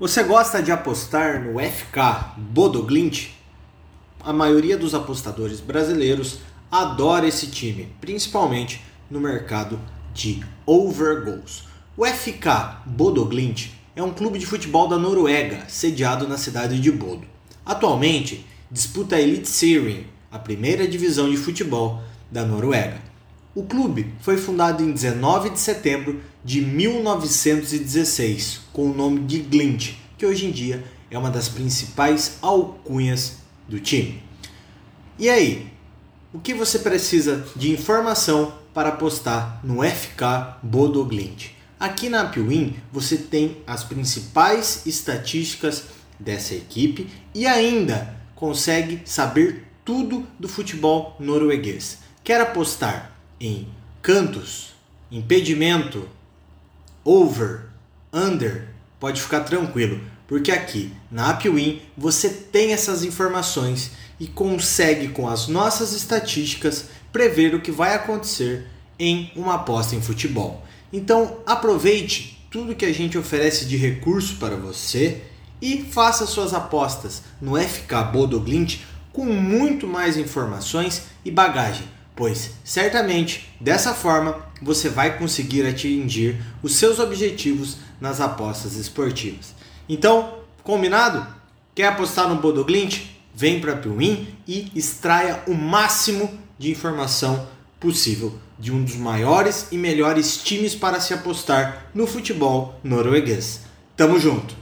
Você gosta de apostar no FK Bodoglint? A maioria dos apostadores brasileiros adora esse time, principalmente no mercado de over goals. O FK Bodoglint é um clube de futebol da Noruega, sediado na cidade de Bodo. Atualmente disputa a Elite Series, a primeira divisão de futebol da Noruega. O clube foi fundado em 19 de setembro de 1916 com o nome de Glint, que hoje em dia é uma das principais alcunhas do time. E aí, o que você precisa de informação para apostar no FK Bodo Glint? Aqui na Upwin você tem as principais estatísticas dessa equipe e ainda consegue saber tudo do futebol norueguês. Quer apostar em cantos, impedimento, over, under, pode ficar tranquilo, porque aqui na Upwin você tem essas informações e consegue com as nossas estatísticas prever o que vai acontecer em uma aposta em futebol. Então aproveite tudo que a gente oferece de recurso para você e faça suas apostas no FK Bodoglint com muito mais informações e bagagem pois certamente dessa forma você vai conseguir atingir os seus objetivos nas apostas esportivas. Então, combinado? Quer apostar no Bodoglint? Vem para a Piuim e extraia o máximo de informação possível de um dos maiores e melhores times para se apostar no futebol norueguês. Tamo junto!